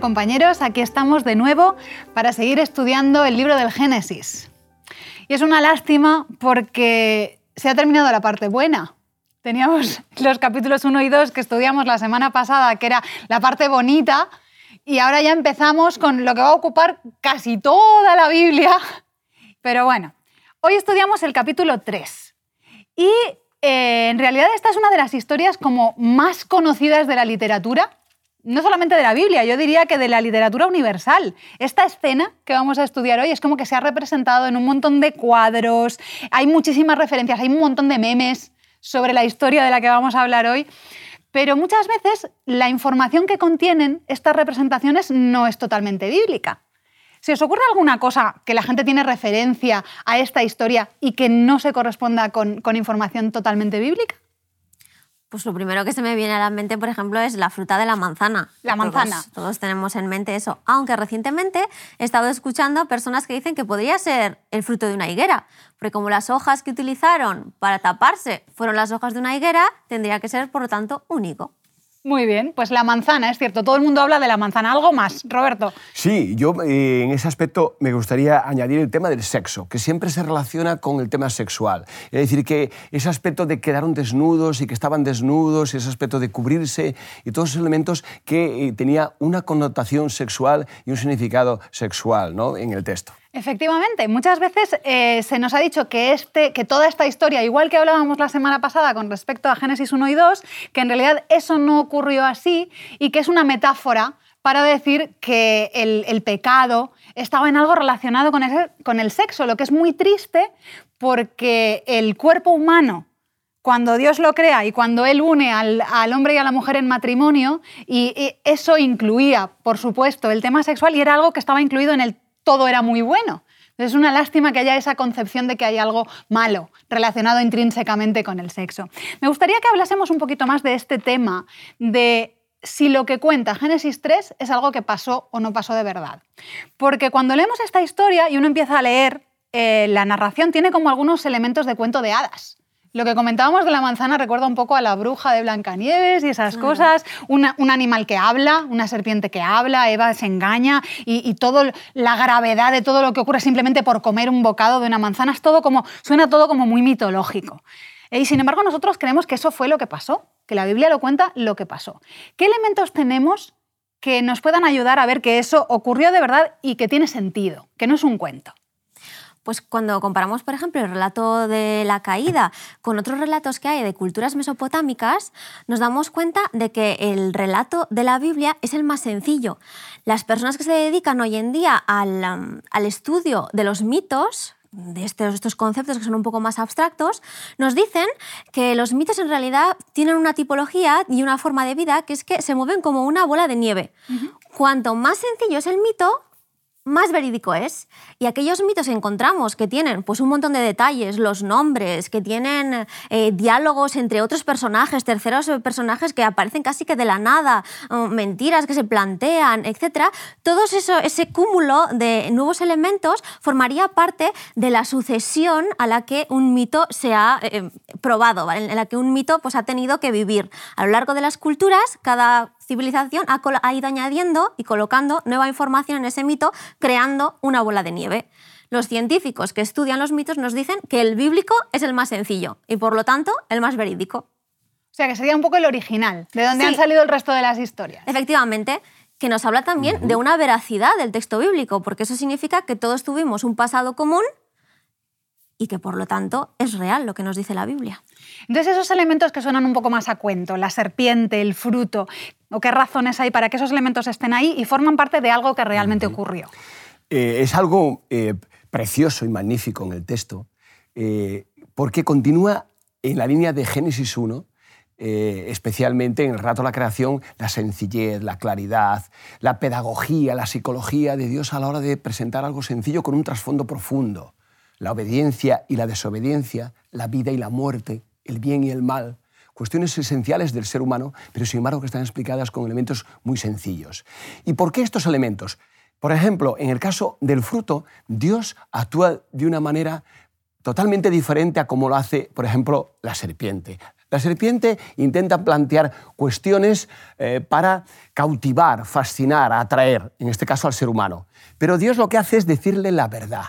Compañeros, aquí estamos de nuevo para seguir estudiando el libro del Génesis. Y es una lástima porque se ha terminado la parte buena. Teníamos los capítulos 1 y 2 que estudiamos la semana pasada, que era la parte bonita, y ahora ya empezamos con lo que va a ocupar casi toda la Biblia. Pero bueno, hoy estudiamos el capítulo 3. Y eh, en realidad esta es una de las historias como más conocidas de la literatura no solamente de la Biblia, yo diría que de la literatura universal. Esta escena que vamos a estudiar hoy es como que se ha representado en un montón de cuadros, hay muchísimas referencias, hay un montón de memes sobre la historia de la que vamos a hablar hoy, pero muchas veces la información que contienen estas representaciones no es totalmente bíblica. ¿Se os ocurre alguna cosa que la gente tiene referencia a esta historia y que no se corresponda con, con información totalmente bíblica? Pues lo primero que se me viene a la mente, por ejemplo, es la fruta de la manzana. La manzana. Todos, tenemos en mente eso. Aunque recientemente he estado escuchando personas que dicen que podría ser el fruto de una higuera, porque como las hojas que utilizaron para taparse fueron las hojas de una higuera, tendría que ser, por lo tanto, único. Muy bien, pues la manzana, es cierto, todo el mundo habla de la manzana. ¿Algo más, Roberto? Sí, yo eh, en ese aspecto me gustaría añadir el tema del sexo, que siempre se relaciona con el tema sexual. Es decir, que ese aspecto de quedaron desnudos y que estaban desnudos, ese aspecto de cubrirse y todos esos elementos que eh, tenía una connotación sexual y un significado sexual ¿no? en el texto. Efectivamente, muchas veces eh, se nos ha dicho que, este, que toda esta historia, igual que hablábamos la semana pasada con respecto a Génesis 1 y 2, que en realidad eso no ocurrió así y que es una metáfora para decir que el, pecado estaba en algo relacionado con, con el sexo, lo que es muy triste porque el cuerpo humano cuando Dios lo crea y cuando Él une al, hombre y a la mujer en matrimonio, y, y, eso incluía, por supuesto, el tema sexual y era algo que estaba incluido en el todo era muy bueno. Es una lástima que haya esa concepción de que hay algo malo relacionado intrínsecamente con el sexo. Me gustaría que hablásemos un poquito más de este tema, de si lo que cuenta Génesis 3 es algo que pasó o no pasó de verdad. Porque cuando leemos esta historia y uno empieza a leer, eh, la narración tiene como algunos elementos de cuento de hadas. Lo que comentábamos de la manzana recuerda un poco a la bruja de Blancanieves y esas cosas. un animal que habla, una serpiente que habla, Eva se engaña y, y toda la gravedad de todo lo que ocurre simplemente por comer un bocado de una manzana es todo como, suena todo como muy mitológico. Y sin embargo nosotros creemos que eso fue lo que pasó, que la Biblia lo cuenta lo que pasó. ¿Qué elementos tenemos que nos puedan ayudar a ver que eso ocurrió de verdad y que tiene sentido, que no es un cuento? Pues cuando comparamos, por ejemplo, el relato de la caída con otros relatos que hay de culturas mesopotámicas, nos damos cuenta de que el relato de la Biblia es el más sencillo. Las personas que se dedican hoy en día al, um, estudio de los mitos, de estos, estos, conceptos que son un poco más abstractos, nos dicen que los mitos en realidad tienen una tipología y una forma de vida que es que se mueven como una bola de nieve. Cuanto más sencillo es el mito, más verídico es. Y aquellos mitos que encontramos que tienen pues, un montón de detalles, los nombres, que tienen eh, diálogos entre otros personajes, terceros personajes que aparecen casi que de la nada, mentiras que se plantean, etc., todo eso, ese cúmulo de nuevos elementos formaría parte de la sucesión a la que un mito se ha eh, probado, en la que un mito pues, ha tenido que vivir. A lo largo de las culturas, cada civilización ha, ido añadiendo y colocando nueva información en ese mito, creando una bola de nieve. Los científicos que estudian los mitos nos dicen que el bíblico es el más sencillo y por lo tanto el más verídico. O sea, que sería un poco el original, de donde han salido el resto de las historias. Efectivamente, que nos habla también de una veracidad del texto bíblico, porque eso significa que todos tuvimos un pasado común y que por lo tanto es real lo que nos dice la Biblia. Entonces esos elementos que suenan un poco más a cuento, la serpiente, el fruto, o qué razones hay para que esos elementos estén ahí y forman parte de algo que realmente ocurrió. Eh, es algo eh, precioso y magnífico en el texto, eh, porque continúa en la línea de Génesis 1, especialmente en el rato de la creación, la sencillez, la claridad, la pedagogía, la psicología de Dios a la hora de presentar algo sencillo con un trasfondo profundo la obediencia y la desobediencia, la vida y la muerte, el bien y el mal, cuestiones esenciales del ser humano, pero sin embargo que están explicadas con elementos muy sencillos. ¿Y por qué estos elementos? Por ejemplo, en el caso del fruto, Dios actúa de una manera totalmente diferente a como lo hace, por ejemplo, la serpiente. La serpiente intenta plantear cuestiones eh, para cautivar, fascinar, atraer, en este caso al ser humano. Pero Dios lo que hace es decirle la verdad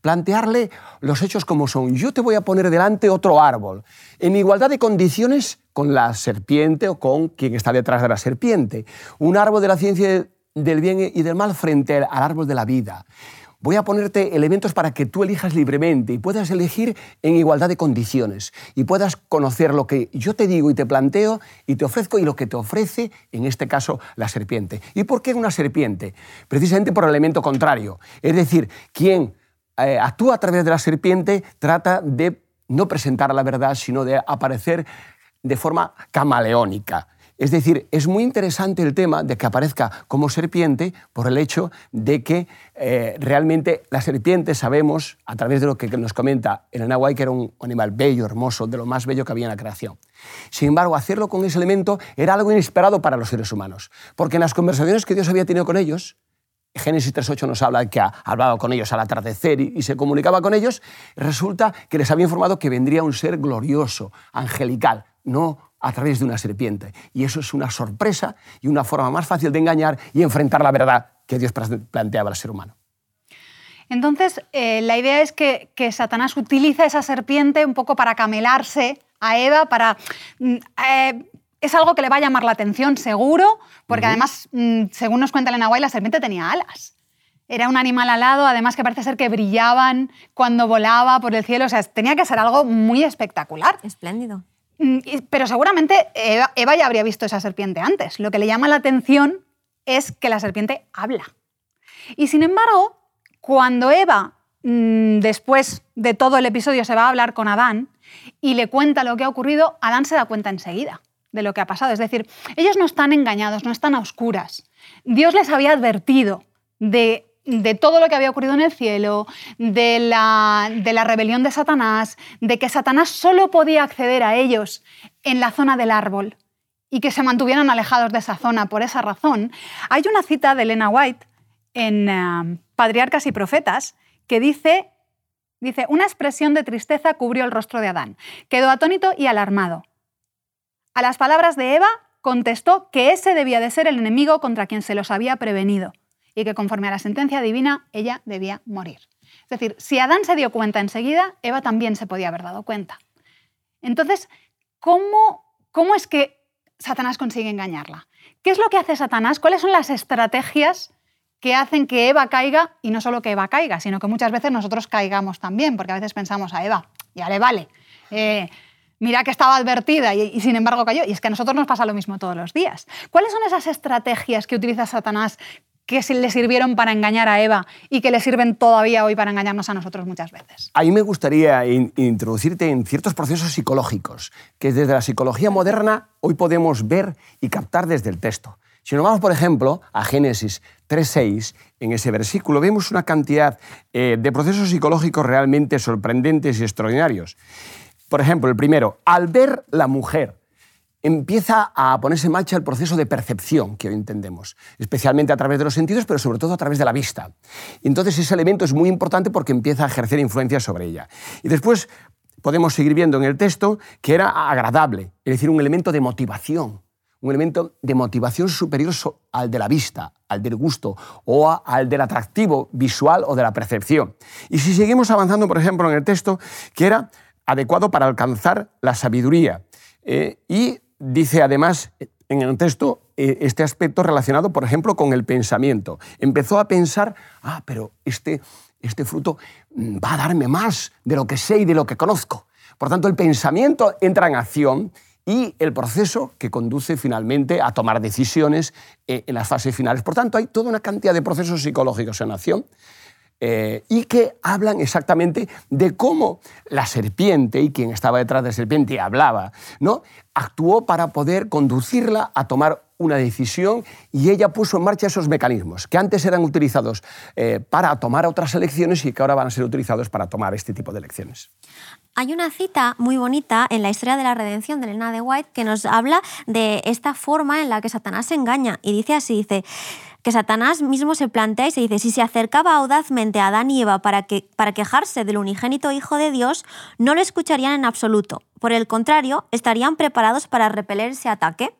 plantearle los hechos como son. Yo te voy a poner delante otro árbol, en igualdad de condiciones con la serpiente o con quien está detrás de la serpiente. Un árbol de la ciencia del bien y del mal frente al árbol de la vida. Voy a ponerte elementos para que tú elijas libremente y puedas elegir en igualdad de condiciones y puedas conocer lo que yo te digo y te planteo y te ofrezco y lo que te ofrece, en este caso, la serpiente. ¿Y por qué una serpiente? Precisamente por el elemento contrario. Es decir, quien eh, actúa a través de la serpiente trata de no presentar la verdad, sino de aparecer de forma camaleónica. Es decir, es muy interesante el tema de que aparezca como serpiente por el hecho de que eh, realmente la serpiente sabemos, a través de lo que nos comenta el Nahuay, que era un animal bello, hermoso, de lo más bello que había en la creación. Sin embargo, hacerlo con ese elemento era algo inesperado para los seres humanos, porque en las conversaciones que Dios había tenido con ellos, Génesis 3.8 nos habla de que ha hablado con ellos al atardecer y, se comunicaba con ellos, resulta que les había informado que vendría un ser glorioso, angelical, no a través de una serpiente. Y eso es una sorpresa y una forma más fácil de engañar y enfrentar la verdad que Dios planteaba al ser humano. Entonces, eh, la idea es que, Satanás utiliza esa serpiente un poco para camelarse a Eva, para mm, eh, es algo que le va a llamar la atención seguro, porque además, mm, según nos cuenta Elena White, la serpiente tenía alas. Era un animal alado, además que parece ser que brillaban cuando volaba por el cielo. O sea, tenía que ser algo muy espectacular. Espléndido. Mm, pero seguramente Eva, ya habría visto esa serpiente antes. Lo que le llama la atención es que la serpiente habla. Y sin embargo, cuando Eva, mm, después de todo el episodio, se va a hablar con Adán y le cuenta lo que ha ocurrido, Adán se da cuenta enseguida de lo que ha pasado. Es decir, ellos no están engañados, no están a oscuras. Dios les había advertido de, todo lo que había ocurrido en el cielo, de la, de la rebelión de Satanás, de que Satanás solo podía acceder a ellos en la zona del árbol y que se mantuvieran alejados de esa zona por esa razón. Hay una cita de Elena White en eh, Patriarcas y Profetas que dice, dice, una expresión de tristeza cubrió el rostro de Adán. Quedó atónito y alarmado. A las palabras de Eva contestó que ese debía de ser el enemigo contra quien se los había prevenido y que conforme a la sentencia divina ella debía morir. Es decir, si Adán se dio cuenta enseguida, Eva también se podía haber dado cuenta. Entonces, ¿cómo, cómo es que Satanás consigue engañarla? ¿Qué es lo que hace Satanás? ¿Cuáles son las estrategias que hacen que Eva caiga y no solo que Eva caiga, sino que muchas veces nosotros caigamos también, porque a veces pensamos a Eva, ya le vale. Eh, mira que estaba advertida y, sin embargo cayó. Y es que a nosotros nos pasa lo mismo todos los días. ¿Cuáles son esas estrategias que utiliza Satanás que le sirvieron para engañar a Eva y que le sirven todavía hoy para engañarnos a nosotros muchas veces. A mí me gustaría introducirte en ciertos procesos psicológicos que desde la psicología moderna hoy podemos ver y captar desde el texto. Si nos vamos, por ejemplo, a Génesis 3.6, en ese versículo vemos una cantidad eh, de procesos psicológicos realmente sorprendentes y extraordinarios. Por ejemplo, el primero, al ver la mujer, empieza a ponerse en marcha el proceso de percepción que hoy entendemos, especialmente a través de los sentidos, pero sobre todo a través de la vista. Entonces ese elemento es muy importante porque empieza a ejercer influencia sobre ella. Y después podemos seguir viendo en el texto que era agradable, es decir, un elemento de motivación, un elemento de motivación superior al de la vista, al del gusto o al del atractivo visual o de la percepción. Y si seguimos avanzando, por ejemplo, en el texto, que era adecuado para alcanzar la sabiduría. Eh, y dice además en el texto eh, este aspecto relacionado, por ejemplo, con el pensamiento. Empezó a pensar, ah, pero este, este fruto mm, va a darme más de lo que sé y de lo que conozco. Por tanto, el pensamiento entra en acción y el proceso que conduce finalmente a tomar decisiones eh, en las fases finales. Por tanto, hay toda una cantidad de procesos psicológicos en acción eh, y que hablan exactamente de cómo la serpiente y quien estaba detrás de la serpiente hablaba, ¿no? actuó para poder conducirla a tomar una decisión y ella puso en marcha esos mecanismos que antes eran utilizados eh, para tomar otras elecciones y que ahora van a ser utilizados para tomar este tipo de elecciones. Hay una cita muy bonita en la historia de la redención de Elena de White que nos habla de esta forma en la que Satanás se engaña y dice así, dice, que Satanás mismo se plantea y se dice, si se acercaba audazmente a Adán y Eva para, que, para quejarse del unigénito Hijo de Dios, no lo escucharían en absoluto. Por el contrario, estarían preparados para repeler ese ataque.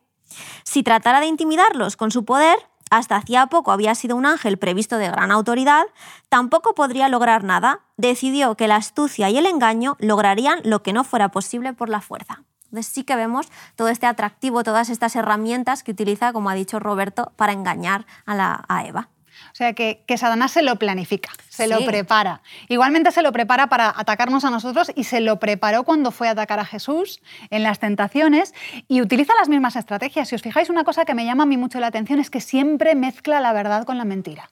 Si tratara de intimidarlos con su poder, hasta hacía poco había sido un ángel previsto de gran autoridad, tampoco podría lograr nada. Decidió que la astucia y el engaño lograrían lo que no fuera posible por la fuerza. Entonces sí que vemos todo este atractivo, todas estas herramientas que utiliza, como ha dicho Roberto, para engañar a, la, a Eva. O sea, que, que, Satanás se lo planifica, se lo prepara. Igualmente se lo prepara para atacarnos a nosotros y se lo preparó cuando fue a atacar a Jesús en las tentaciones y utiliza las mismas estrategias. Si os fijáis, una cosa que me llama a mí mucho la atención es que siempre mezcla la verdad con la mentira.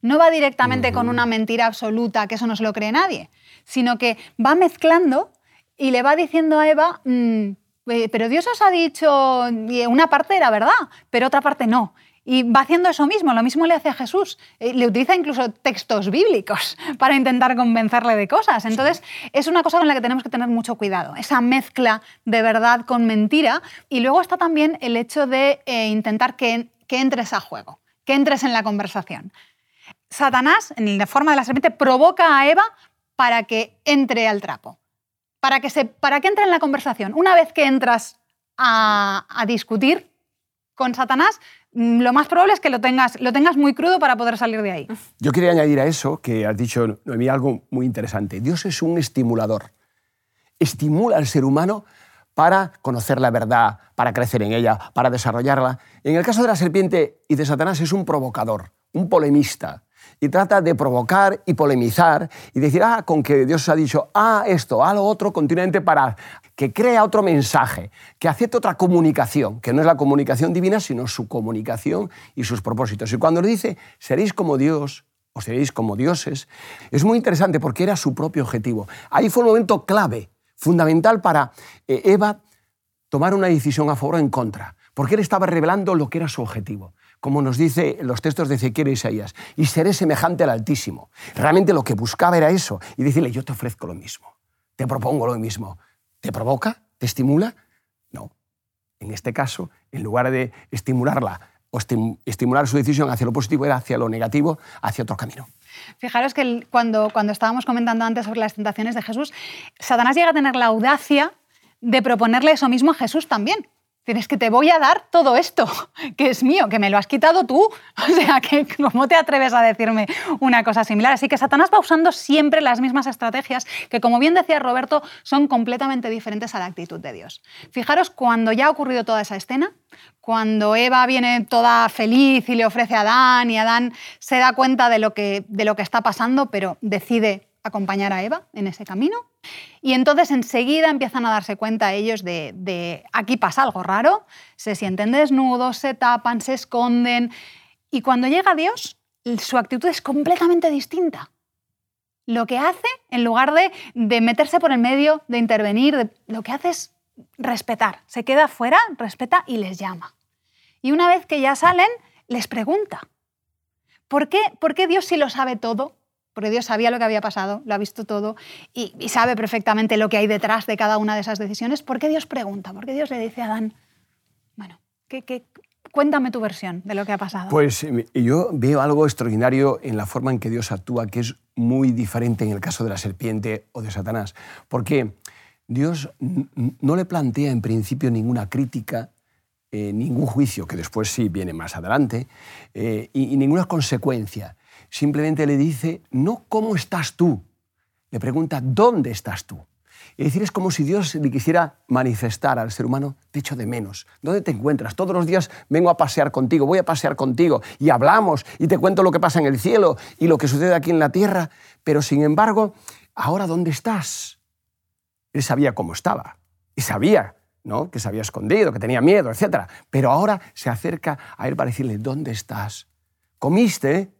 No va directamente con una mentira absoluta, que eso no se lo cree nadie, sino que va mezclando y le va diciendo a Eva, mm, eh, pero Dios os ha dicho, una parte era verdad, pero otra parte no. Y va haciendo eso mismo, lo mismo le hace a Jesús. Eh, le utiliza incluso textos bíblicos para intentar convencerle de cosas. Entonces, es una cosa con la que tenemos que tener mucho cuidado, esa mezcla de verdad con mentira. Y luego está también el hecho de eh, intentar que, que entres a juego, que entres en la conversación. Satanás, en la forma de la serpiente, provoca a Eva para que entre al trapo para que, se, para que entre en la conversación. Una vez que entras a, discutir con Satanás, mm, lo más probable es que lo tengas, lo tengas muy crudo para poder salir de ahí. Yo quería añadir a eso que has dicho, Noemí, algo muy interesante. Dios es un estimulador. Estimula al ser humano para conocer la verdad, para crecer en ella, para desarrollarla. En el caso de la serpiente y de Satanás es un provocador, un polemista y trata de provocar y polemizar y decir, ah, con que Dios ha dicho, ah, esto, ah, lo otro, continuamente para que crea otro mensaje, que acepte otra comunicación, que no es la comunicación divina, sino su comunicación y sus propósitos. Y cuando le dice, seréis como Dios, o seréis como dioses, es muy interesante porque era su propio objetivo. Ahí fue un momento clave, fundamental para eh, Eva tomar una decisión a favor o en contra, porque él estaba revelando lo que era su objetivo como nos dice los textos de Ezequiel e Isaías, y seré semejante al Altísimo. Realmente lo que buscaba era eso, y decirle, yo te ofrezco lo mismo, te propongo lo mismo. ¿Te provoca? ¿Te estimula? No. En este caso, en lugar de estimularla o estimular su decisión hacia lo positivo, era hacia lo negativo, hacia otro camino. Fijaros que cuando, cuando estábamos comentando antes sobre las tentaciones de Jesús, Satanás llega a tener la audacia de proponerle eso mismo a Jesús también. Tienes que te voy a dar todo esto, que es mío, que me lo has quitado tú. O sea, que ¿cómo te atreves a decirme una cosa similar? Así que Satanás va usando siempre las mismas estrategias que, como bien decía Roberto, son completamente diferentes a la actitud de Dios. Fijaros cuando ya ha ocurrido toda esa escena, cuando Eva viene toda feliz y le ofrece a Adán y Adán se da cuenta de lo que, de lo que está pasando, pero decide acompañar a Eva en ese camino. Y entonces enseguida empiezan a darse cuenta ellos de, aquí pasa algo raro, se sienten desnudos, se tapan, se esconden. Y cuando llega Dios, su actitud es completamente distinta. Lo que hace, en lugar de, de meterse por el medio, de intervenir, lo que hace es respetar. Se queda fuera, respeta y les llama. Y una vez que ya salen, les pregunta, ¿por qué, ¿por qué Dios sí lo sabe todo? Porque Dios sabía lo que había pasado, lo ha visto todo y, sabe perfectamente lo que hay detrás de cada una de esas decisiones. ¿Por qué Dios pregunta? ¿Por qué Dios le dice a Adán, bueno, cuéntame tu versión de lo que ha pasado? Pues eh, yo veo algo extraordinario en la forma en que Dios actúa, que es muy diferente en el caso de la serpiente o de Satanás, porque Dios no le plantea en principio ninguna crítica, eh, ningún juicio, que después sí viene más adelante, eh, y ninguna consecuencia simplemente le dice, no cómo estás tú, le pregunta, ¿dónde estás tú? Es decir, es como si Dios le quisiera manifestar al ser humano, te echo de menos. ¿Dónde te encuentras? Todos los días vengo a pasear contigo, voy a pasear contigo y hablamos y te cuento lo que pasa en el cielo y lo que sucede aquí en la tierra, pero sin embargo, ahora ¿dónde estás? Él sabía cómo estaba y sabía ¿no? que se había escondido, que tenía miedo, etc. Pero ahora se acerca a él para decirle, ¿dónde estás? ¿Comiste?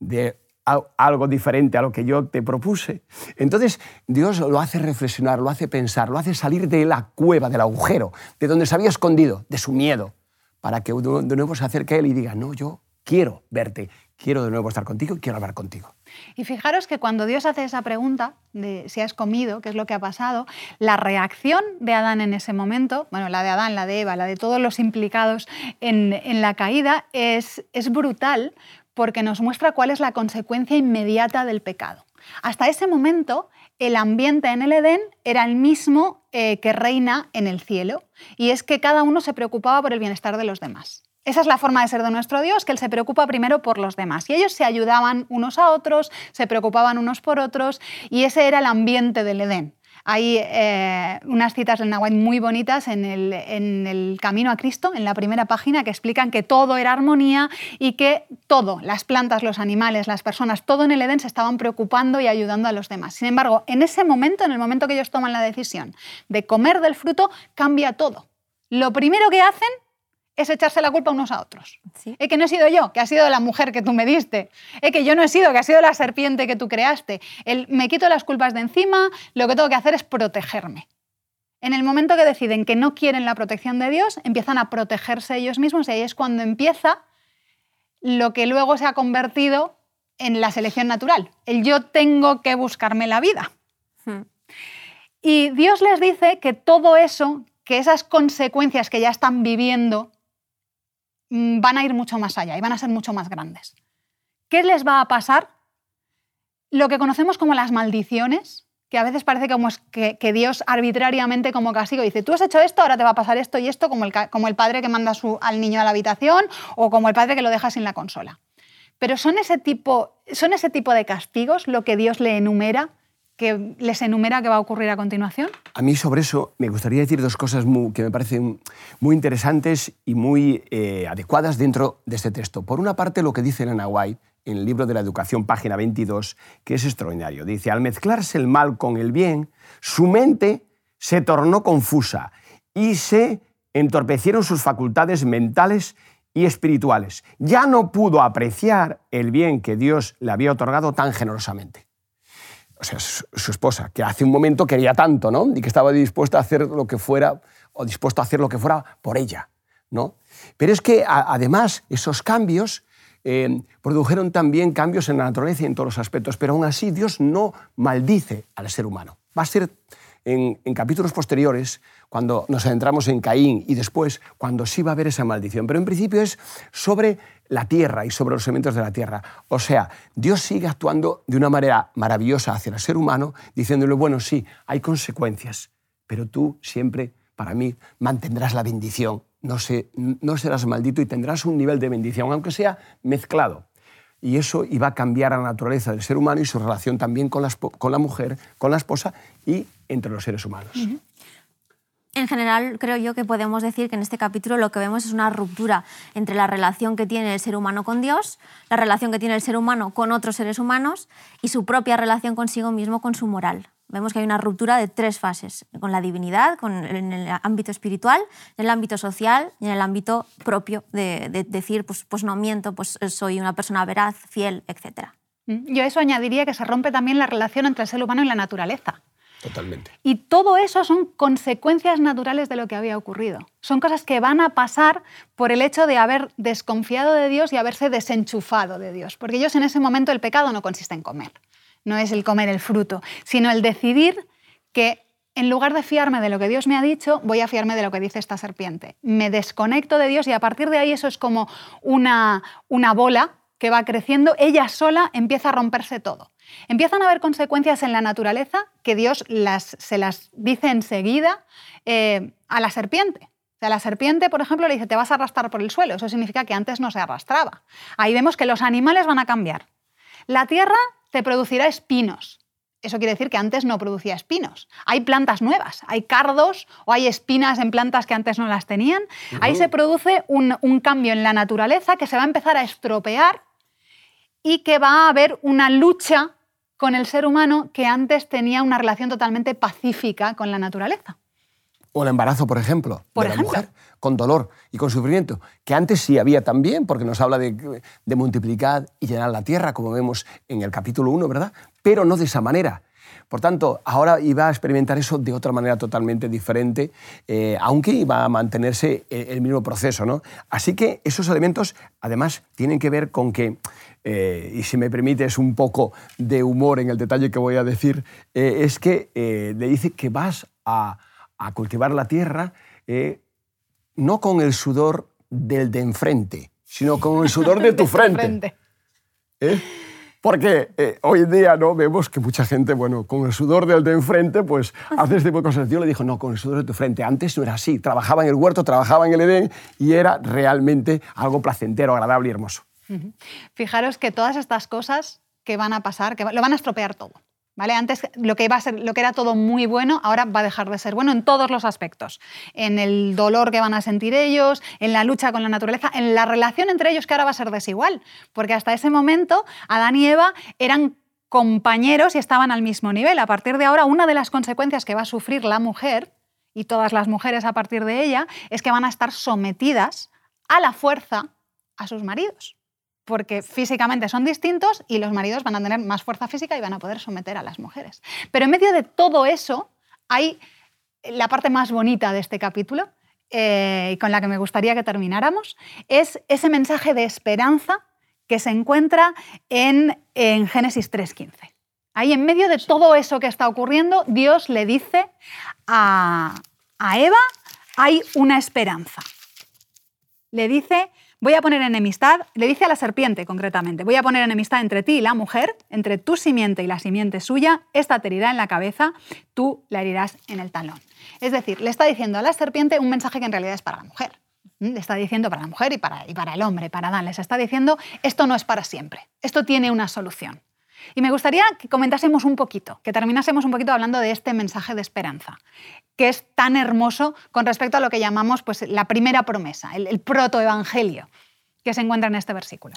De algo diferente a lo que yo te propuse. Entonces Dios lo hace reflexionar, lo hace pensar, lo hace salir de la cueva, del agujero, de donde se había escondido, de su miedo, para que de nuevo se acerque a Él y diga, no, yo quiero verte, quiero de nuevo estar contigo y quiero hablar contigo. Y fijaros que cuando Dios hace esa pregunta de si has comido, qué es lo que ha pasado, la reacción de Adán en ese momento, bueno, la de Adán, la de Eva, la de todos los implicados en, la caída, es, es brutal porque nos muestra cuál es la consecuencia inmediata del pecado. Hasta ese momento, el ambiente en el Edén era el mismo eh, que reina en el cielo, y es que cada uno se preocupaba por el bienestar de los demás. Esa es la forma de ser de nuestro Dios, que Él se preocupa primero por los demás. Y ellos se ayudaban unos a otros, se preocupaban unos por otros, y ese era el ambiente del Edén. Hay eh, unas citas del Nahuatl muy bonitas en el, Camino a Cristo, en la primera página, que explican que todo era armonía y que todo, las plantas, los animales, las personas, todo en el Edén se estaban preocupando y ayudando a los demás. Sin embargo, en ese momento, en el momento que ellos toman la decisión de comer del fruto, cambia todo. Lo primero que hacen es echarse la culpa unos a otros. Es que no he sido yo, que ha sido la mujer que tú me diste. Es que yo no he sido, que ha sido la serpiente que tú creaste. El, me quito las culpas de encima, lo que tengo que hacer es protegerme. En el momento que deciden que no quieren la protección de Dios, empiezan a protegerse ellos mismos y ahí es cuando empieza lo que luego se ha convertido en la selección natural. El yo tengo que buscarme la vida. Hmm. Y Dios les dice que todo eso, que esas consecuencias que ya están viviendo van a ir mucho más allá y van a ser mucho más grandes. ¿Qué les va a pasar? Lo que conocemos como las maldiciones, que a veces parece como que, Dios arbitrariamente como castigo dice, tú has hecho esto, ahora te va a pasar esto y esto, como el, como el padre que manda al niño a la habitación o como el padre que lo deja sin la consola. Pero son ese tipo, son ese tipo de castigos lo que Dios le enumera que les enumera qué va a ocurrir a continuación? A mí sobre eso me gustaría decir dos cosas que me parecen muy interesantes y muy eh, adecuadas dentro de este texto. Por una parte, lo que dice Elena White en el libro de la educación, página 22, que es extraordinario. Dice, al mezclarse el mal con el bien, su mente se tornó confusa y se entorpecieron sus facultades mentales y espirituales. Ya no pudo apreciar el bien que Dios le había otorgado tan generosamente o sea, su, esposa, que hace un momento quería tanto, ¿no? Y que estaba dispuesta a hacer lo que fuera, o dispuesto a hacer lo que fuera por ella, ¿no? Pero es que además esos cambios eh, produjeron también cambios en la naturaleza y en todos los aspectos, pero aún así Dios no maldice al ser humano. Va a ser en, capítulos posteriores, cuando nos adentramos en Caín y después, cuando sí va a haber esa maldición. Pero en principio es sobre la tierra y sobre los elementos de la tierra. O sea, Dios sigue actuando de una manera maravillosa hacia el ser humano, diciéndole, bueno, sí, hay consecuencias, pero tú siempre, para mí, mantendrás la bendición. No, no serás maldito y tendrás un nivel de bendición, aunque sea mezclado y eso iba a cambiar la naturaleza del ser humano y su relación también con la, con la mujer, con la esposa y entre los seres humanos. En general, creo yo que podemos decir que en este capítulo lo que vemos es una ruptura entre la relación que tiene el ser humano con Dios, la relación que tiene el ser humano con otros seres humanos y su propia relación consigo mismo con su moral vemos que hay una ruptura de tres fases, con la divinidad, en el ámbito espiritual, en el ámbito social y en el ámbito propio de, decir, pues, pues no miento, pues soy una persona veraz, fiel, etc. Mm, yo eso añadiría que se rompe también la relación entre el ser humano y la naturaleza. Y todo eso son consecuencias naturales de lo que había ocurrido. Son cosas que van a pasar por el hecho de haber desconfiado de Dios y haberse desenchufado de Dios. Porque ellos en ese momento el pecado no consiste en comer no es el comer el fruto, sino el decidir que en lugar de fiarme de lo que Dios me ha dicho, voy a fiarme de lo que dice esta serpiente. Me desconecto de Dios y a partir de ahí eso es como una, una bola que va creciendo, ella sola empieza a romperse todo. Empiezan a haber consecuencias en la naturaleza que Dios las, se las dice enseguida eh, a la serpiente. O sea, la serpiente, por ejemplo, le dice, te vas a arrastrar por el suelo. Eso significa que antes no se arrastraba. Ahí vemos que los animales van a cambiar. La tierra te producirá espinos. Eso quiere decir que antes no producía espinos. Hay plantas nuevas, hay cardos o hay espinas en plantas que antes no las tenían. Ahí se produce un, un cambio en la naturaleza que se va a empezar a estropear y que va a haber una lucha con el ser humano que antes tenía una relación totalmente pacífica con la naturaleza. O el embarazo, por ejemplo, de la mujer, con dolor y con sufrimiento, que antes sí había también, porque nos habla de, multiplicar y llenar la tierra, como vemos en el capítulo 1, ¿verdad? Pero no de esa manera. Por tanto, ahora iba a experimentar eso de otra manera totalmente diferente, eh, aunque iba a mantenerse el, mismo proceso. ¿no? Así que esos elementos, además, tienen que ver con que eh, y si me permites un poco de humor en el detalle que voy a decir, eh, es que eh, le dice que vas a, a cultivar la tierra no con el sudor del de enfrente, sino con el sudor de tu frente. ¿Eh? Porque eh, hoy en día ¿no? vemos que mucha gente, bueno, con el sudor del de enfrente, pues hace este tipo de cosas. Yo le dijo, no, con el sudor de tu frente. Antes no era así. Trabajaba en el huerto, trabajaba en el Edén y era realmente algo placentero, agradable y hermoso. Fijaros que todas estas cosas que van a pasar, que lo van a estropear todo. ¿Vale? Antes lo que, iba a ser, lo que era todo muy bueno, ahora va a dejar de ser bueno en todos los aspectos. En el dolor que van a sentir ellos, en la lucha con la naturaleza, en la relación entre ellos que ahora va a ser desigual. Porque hasta ese momento Adán y Eva eran compañeros y estaban al mismo nivel. A partir de ahora, una de las consecuencias que va a sufrir la mujer, y todas las mujeres a partir de ella, es que van a estar sometidas a la fuerza a sus maridos porque físicamente son distintos y los maridos van a tener más fuerza física y van a poder someter a las mujeres. Pero en medio de todo eso hay la parte más bonita de este capítulo, eh, con la que me gustaría que termináramos, es ese mensaje de esperanza que se encuentra en, en Génesis 3.15. Ahí en medio de todo eso que está ocurriendo, Dios le dice a, a Eva, hay una esperanza. Le dice, Voy a poner enemistad, le dice a la serpiente concretamente, voy a poner enemistad entre ti y la mujer, entre tu simiente y la simiente suya, esta te herirá en la cabeza, tú la herirás en el talón. Es decir, le está diciendo a la serpiente un mensaje que en realidad es para la mujer. ¿Mm? Le está diciendo para la mujer y para, y para el hombre, para Adán. Les está diciendo, esto no es para siempre, esto tiene una solución. Y me gustaría que comentásemos un poquito, que terminásemos un poquito hablando de este mensaje de esperanza, que es tan hermoso con respecto a lo que llamamos pues, la primera promesa, el, protoevangelio que se encuentra en este versículo.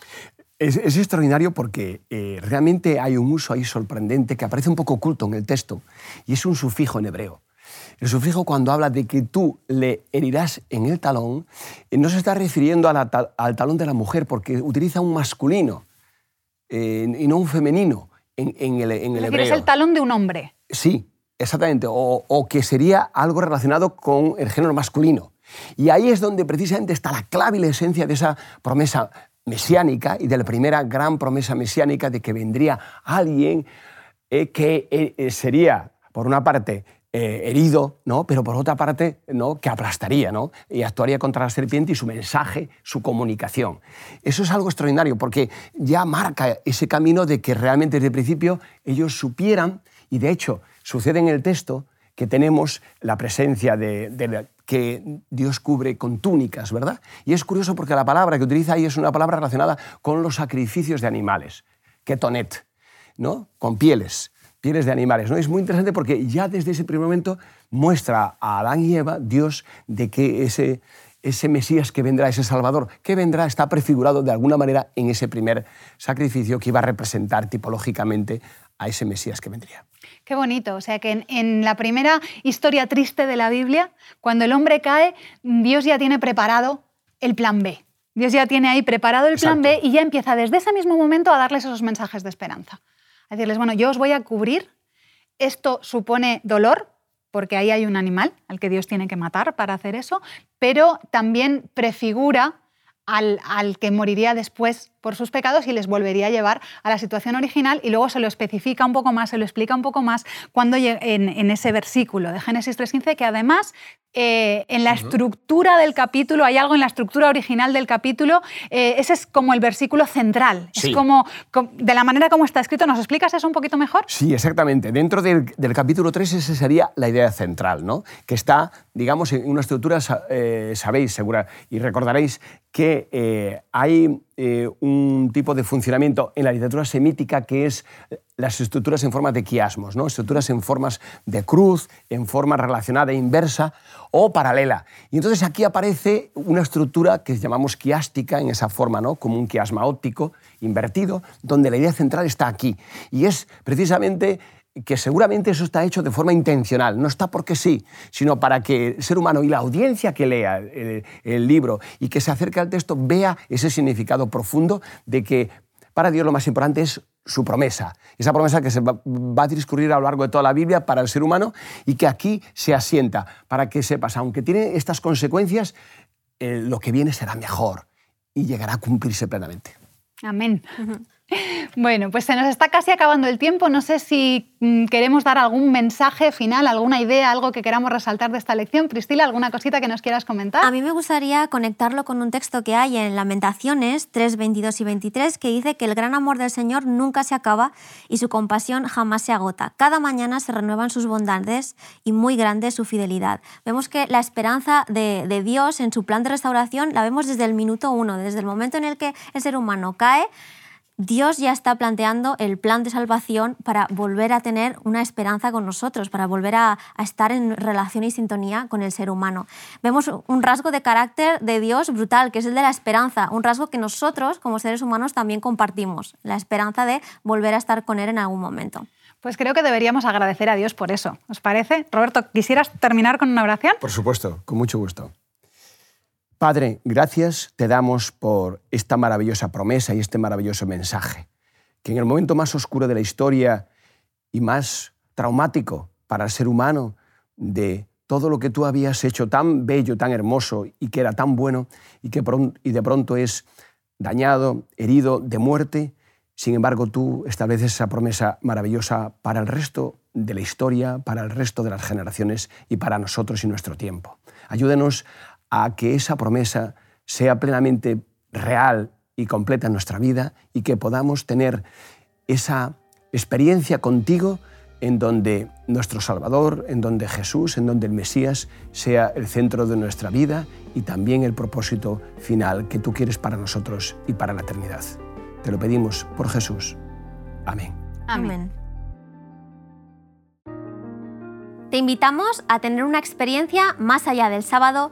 Es, extraordinario porque eh, realmente hay un uso ahí sorprendente que aparece un poco oculto en el texto y es un sufijo en hebreo. El sufijo cuando habla de que tú le herirás en el talón, eh, no se está refiriendo al talón de la mujer porque utiliza un masculino y no un femenino en, el, en el es el talón de un hombre. Sí, exactamente. O, que sería algo relacionado con el género masculino. Y ahí es donde precisamente está la clave y la esencia de esa promesa mesiánica y de la primera gran promesa mesiánica de que vendría alguien eh, que eh, sería, por una parte, eh, herido, ¿no? pero por otra parte, ¿no? que aplastaría ¿no? y actuaría contra la serpiente y su mensaje, su comunicación. Eso es algo extraordinario porque ya marca ese camino de que realmente desde el principio ellos supieran, y de hecho sucede en el texto, que tenemos la presencia de, que Dios cubre con túnicas, ¿verdad? Y es curioso porque la palabra que utiliza ahí es una palabra relacionada con los sacrificios de animales, ketonet, ¿no? con pieles pieles de animales. ¿no? Es muy interesante porque ya desde ese primer momento muestra a Adán y Eva, Dios, de que ese, ese Mesías que vendrá, ese Salvador que vendrá, está prefigurado de alguna manera en ese primer sacrificio que iba a representar tipológicamente a ese Mesías que vendría. Qué bonito, o sea que en, en, la primera historia triste de la Biblia, cuando el hombre cae, Dios ya tiene preparado el plan B. Dios ya tiene ahí preparado el plan B y ya empieza desde ese mismo momento a darles esos mensajes de esperanza a decirles, bueno, yo os voy a cubrir, esto supone dolor, porque ahí hay un animal al que Dios tiene que matar para hacer eso, pero también prefigura al, al, que moriría después por sus pecados y les volvería a llevar a la situación original y luego se lo especifica un poco más, se lo explica un poco más cuando en, en ese versículo de Génesis 3.15 que además eh, en la estructura del capítulo, hay algo en la estructura original del capítulo, eh, ese es como el versículo central, es como, de la manera como está escrito, ¿nos explicas eso un poquito mejor? Sí, exactamente. Dentro del, capítulo 3 esa sería la idea central, ¿no? que está, digamos, en una estructura, eh, sabéis, segura, y recordaréis que hay un tipo de funcionamiento en la literatura semítica que es las estructuras en forma de quiasmos, ¿no? estructuras en formas de cruz, en forma relacionada e inversa o paralela. Y entonces aquí aparece una estructura que llamamos quiástica en esa forma, ¿no? como un quiasma óptico invertido, donde la idea central está aquí. Y es precisamente que seguramente eso está hecho de forma intencional, no está porque sí, sino para que el ser humano y la audiencia que lea el, el libro y que se acerque al texto vea ese significado profundo de que para Dios lo más importante es su promesa, esa promesa que se va, a discurrir a lo largo de toda la Biblia para el ser humano y que aquí se asienta para que sepas, aunque tiene estas consecuencias, eh, lo que viene será mejor y llegará a cumplirse plenamente. Amén. Bueno, pues se nos está casi acabando el tiempo. No sé si mm, queremos dar algún mensaje final, alguna idea, algo que queramos resaltar de esta lección. Priscila, ¿alguna cosita que nos quieras comentar? A mí me gustaría conectarlo con un texto que hay en Lamentaciones 3, 22 y 23 que dice que el gran amor del Señor nunca se acaba y su compasión jamás se agota. Cada mañana se renuevan sus bondades y muy grande su fidelidad. Vemos que la esperanza de, de Dios en su plan de restauración la vemos desde el minuto uno, desde el momento en el que el ser humano cae Dios ya está planteando el plan de salvación para volver a tener una esperanza con nosotros, para volver a, estar en relación y sintonía con el ser humano. Vemos un rasgo de carácter de Dios brutal, que es el de la esperanza, un rasgo que nosotros como seres humanos también compartimos, la esperanza de volver a estar con Él en algún momento. Pues creo que deberíamos agradecer a Dios por eso. ¿Os parece? Roberto, ¿quisieras terminar con una oración? Por supuesto, con mucho gusto. Padre, gracias te damos por esta maravillosa promesa y este maravilloso mensaje, que en el momento más oscuro de la historia y más traumático para el ser humano, de todo lo que tú habías hecho tan bello, tan hermoso y que era tan bueno y que y de pronto es dañado, herido, de muerte, sin embargo tú estableces esa promesa maravillosa para el resto de la historia, para el resto de las generaciones y para nosotros y nuestro tiempo. Ayúdenos a que esa promesa sea plenamente real y completa en nuestra vida y que podamos tener esa experiencia contigo en donde nuestro Salvador, en donde Jesús, en donde el Mesías sea el centro de nuestra vida y también el propósito final que tú quieres para nosotros y para la eternidad. Te lo pedimos por Jesús. Amén. Amén. Te invitamos a tener una experiencia más allá del sábado,